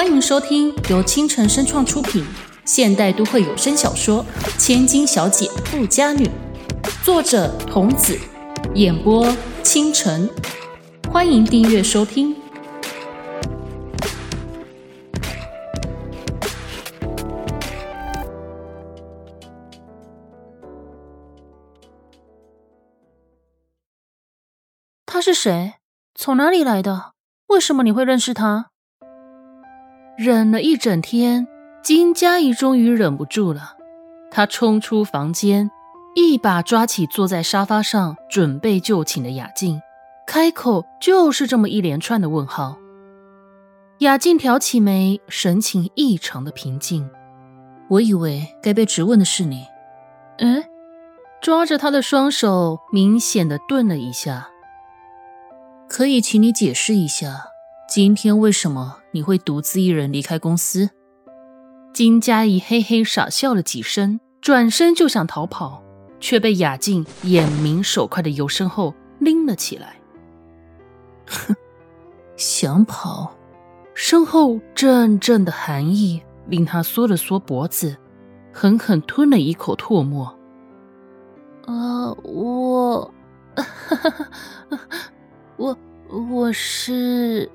欢迎收听由倾城声创出品现代都会有声小说《千金小姐富家女》，作者童子，演播倾城。欢迎订阅收听。他是谁？从哪里来的？为什么你会认识他？忍了一整天，金佳怡终于忍不住了。她冲出房间，一把抓起坐在沙发上准备就寝的雅静，开口就是这么一连串的问号。雅静挑起眉，神情异常的平静。我以为该被质问的是你。嗯，抓着他的双手，明显的顿了一下。可以请你解释一下，今天为什么你会独自一人离开公司？金佳怡嘿嘿傻笑了几声，转身就想逃跑，却被雅静眼明手快的由身后拎了起来。哼，想跑？身后阵阵的寒意令他缩了缩脖子，狠狠吞了一口唾沫。啊，我。哈 哈我我是，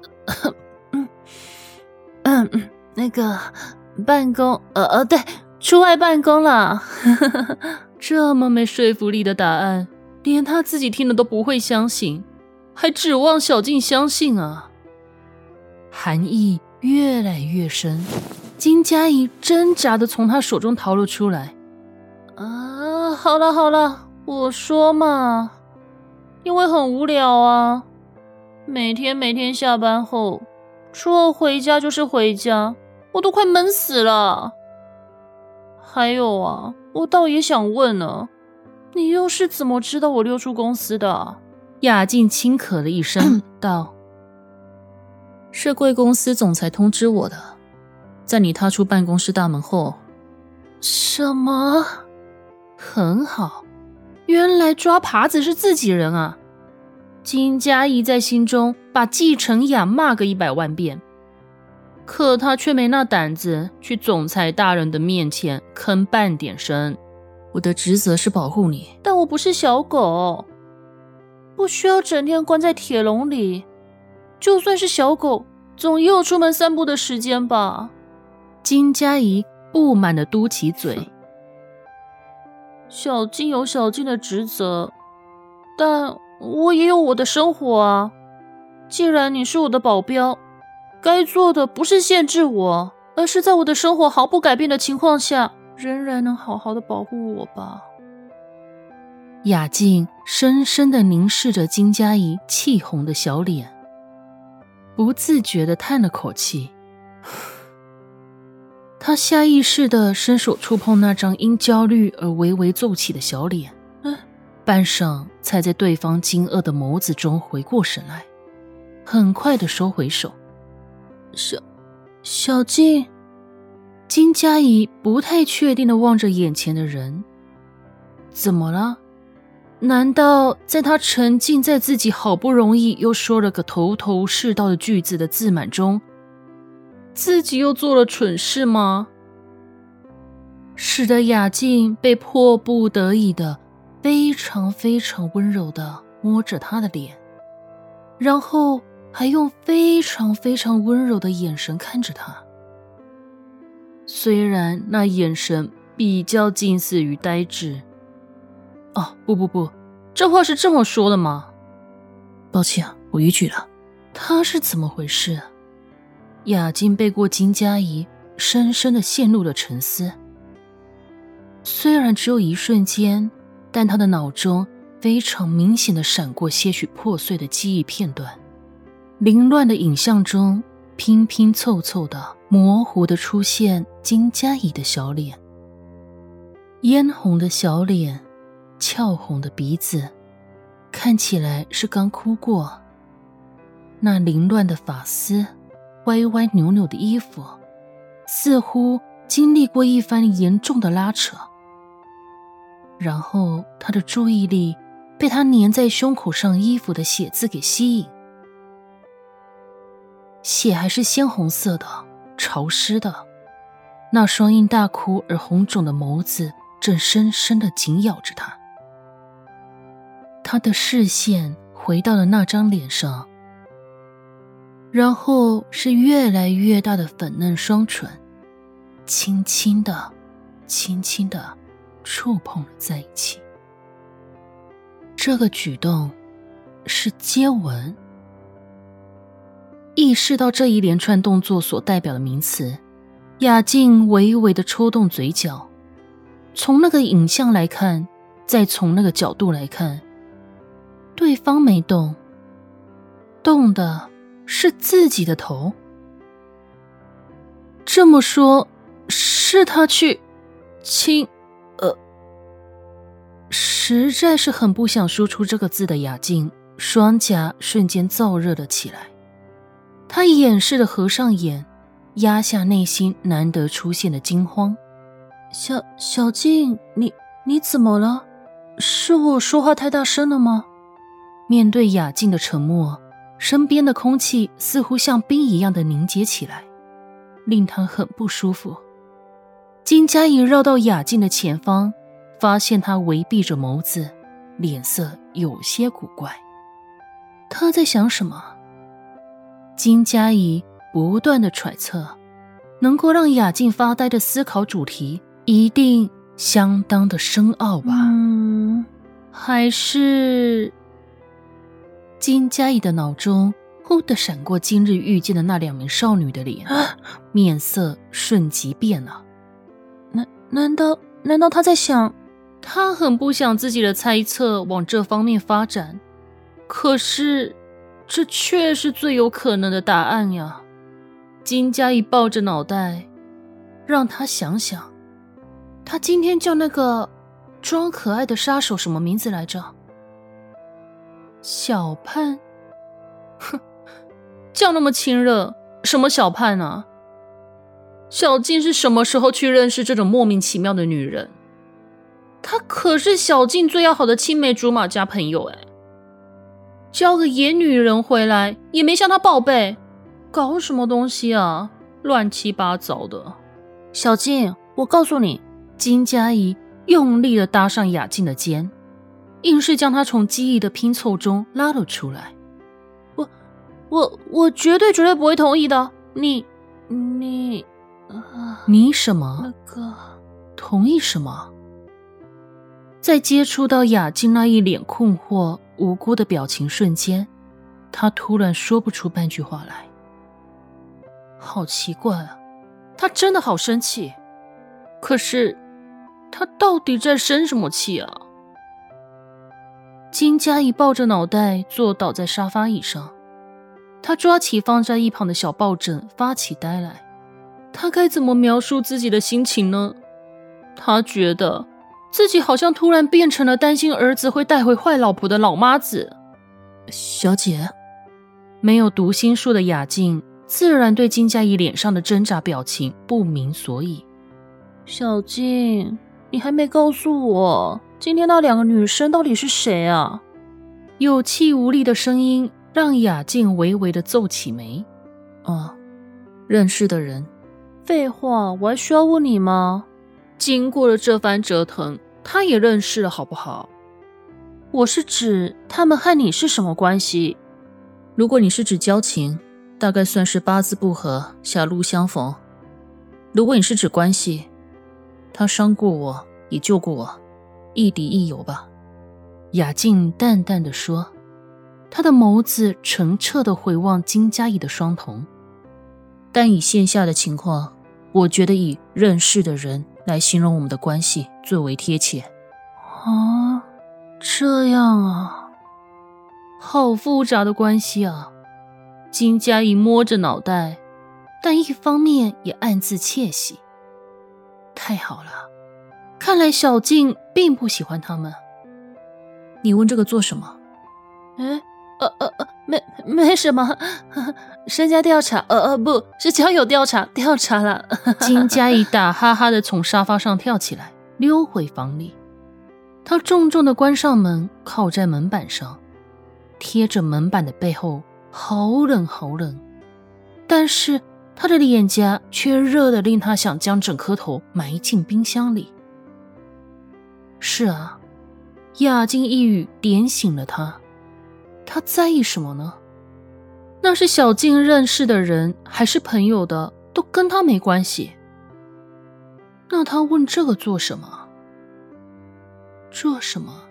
嗯嗯，那个办公，呃呃，对，出外办公了。这么没说服力的答案，连他自己听了都不会相信，还指望小静相信啊？寒意越来越深，金佳怡挣扎的从他手中逃了出来。啊，好了好了，我说嘛，因为很无聊啊。每天每天下班后，除了回家就是回家，我都快闷死了。还有啊，我倒也想问呢，你又是怎么知道我溜出公司的？雅静轻咳了一声，道：“是贵公司总裁通知我的，在你踏出办公室大门后。”什么？很好，原来抓耙子是自己人啊。金佳怡在心中把季承雅骂个一百万遍，可他却没那胆子去总裁大人的面前吭半点声。我的职责是保护你，但我不是小狗，不需要整天关在铁笼里。就算是小狗，总也有出门散步的时间吧？金佳怡不满的嘟起嘴。小静有小静的职责，但……我也有我的生活啊！既然你是我的保镖，该做的不是限制我，而是在我的生活毫不改变的情况下，仍然能好好的保护我吧。雅静深深的凝视着金佳怡气红的小脸，不自觉的叹了口气。他下意识的伸手触碰那张因焦虑而微微皱起的小脸。嗯半晌，才在对方惊愕的眸子中回过神来，很快的收回手。小，小静，金佳怡不太确定的望着眼前的人，怎么了？难道在他沉浸在自己好不容易又说了个头头是道的句子的自满中，自己又做了蠢事吗？使得雅静被迫不得已的。非常非常温柔的摸着他的脸，然后还用非常非常温柔的眼神看着他。虽然那眼神比较近似于呆滞。哦，不不不，这话是这么说的吗？抱歉，我逾矩了。他是怎么回事？雅静背过金佳怡，深深的陷入了沉思。虽然只有一瞬间。但他的脑中非常明显的闪过些许破碎的记忆片段，凌乱的影像中拼拼凑凑的、模糊的出现金佳怡的小脸，嫣红的小脸，俏红的鼻子，看起来是刚哭过。那凌乱的发丝，歪歪扭扭的衣服，似乎经历过一番严重的拉扯。然后，他的注意力被他粘在胸口上衣服的血渍给吸引，血还是鲜红色的，潮湿的，那双因大哭而红肿的眸子正深深的紧咬着他。他的视线回到了那张脸上，然后是越来越大的粉嫩双唇，轻轻的、轻轻的触碰了在一起。这个举动是接吻。意识到这一连串动作所代表的名词，雅静微微的抽动嘴角。从那个影像来看，再从那个角度来看，对方没动，动的是自己的头。这么说，是他去亲，呃，实在是很不想说出这个字的雅静，双颊瞬间燥热了起来。他掩饰的合上眼，压下内心难得出现的惊慌。小小静，你你怎么了？是我说话太大声了吗？面对雅静的沉默，身边的空气似乎像冰一样的凝结起来，令他很不舒服。金佳怡绕到雅静的前方，发现她微闭着眸子，脸色有些古怪。他在想什么？金佳怡不断的揣测，能够让雅静发呆的思考主题一定相当的深奥吧？嗯，还是……金佳怡的脑中忽的闪过今日遇见的那两名少女的脸，面色瞬即变了。难难道难道他在想？他很不想自己的猜测往这方面发展，可是。这却是最有可能的答案呀！金佳怡抱着脑袋，让他想想，他今天叫那个装可爱的杀手什么名字来着？小盼？哼，叫那么亲热，什么小盼啊？小静是什么时候去认识这种莫名其妙的女人？她可是小静最要好的青梅竹马加朋友哎。交个野女人回来也没向他报备，搞什么东西啊？乱七八糟的。小静，我告诉你，金佳怡用力的搭上雅静的肩，硬是将她从记忆的拼凑中拉了出来。我、我、我绝对绝对不会同意的。你、你、你什么？那个同意什么？在接触到雅静那一脸困惑。无辜的表情瞬间，他突然说不出半句话来。好奇怪啊，他真的好生气。可是，他到底在生什么气啊？金佳怡抱着脑袋坐倒在沙发椅上，他抓起放在一旁的小抱枕发起呆来。他该怎么描述自己的心情呢？他觉得。自己好像突然变成了担心儿子会带回坏老婆的老妈子。小姐，没有读心术的雅静自然对金佳怡脸上的挣扎表情不明所以。小静，你还没告诉我，今天那两个女生到底是谁啊？有气无力的声音让雅静微微的皱起眉。啊，认识的人。废话，我还需要问你吗？经过了这番折腾。他也认识了，好不好？我是指他们和你是什么关系？如果你是指交情，大概算是八字不合，狭路相逢；如果你是指关系，他伤过我，也救过我，亦敌亦友吧。雅静淡淡的说，他的眸子澄澈的回望金佳怡的双瞳。但以线下的情况，我觉得以认识的人。来形容我们的关系最为贴切。啊，这样啊，好复杂的关系啊！金佳怡摸着脑袋，但一方面也暗自窃喜。太好了，看来小静并不喜欢他们。你问这个做什么？哎，呃呃呃，没没什么，身家调查，呃呃，不是交友调查，调查了。金佳怡打 哈哈的从沙发上跳起来，溜回房里。他重重的关上门，靠在门板上，贴着门板的背后，好冷好冷。但是他的脸颊却热得令他想将整颗头埋进冰箱里。是啊，亚静一语点醒了他。他在意什么呢？那是小静认识的人还是朋友的，都跟他没关系。那他问这个做什么？做什么？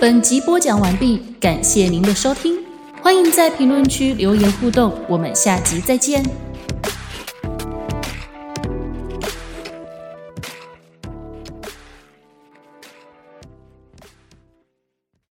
本集播讲完毕，感谢您的收听，欢迎在评论区留言互动，我们下集再见。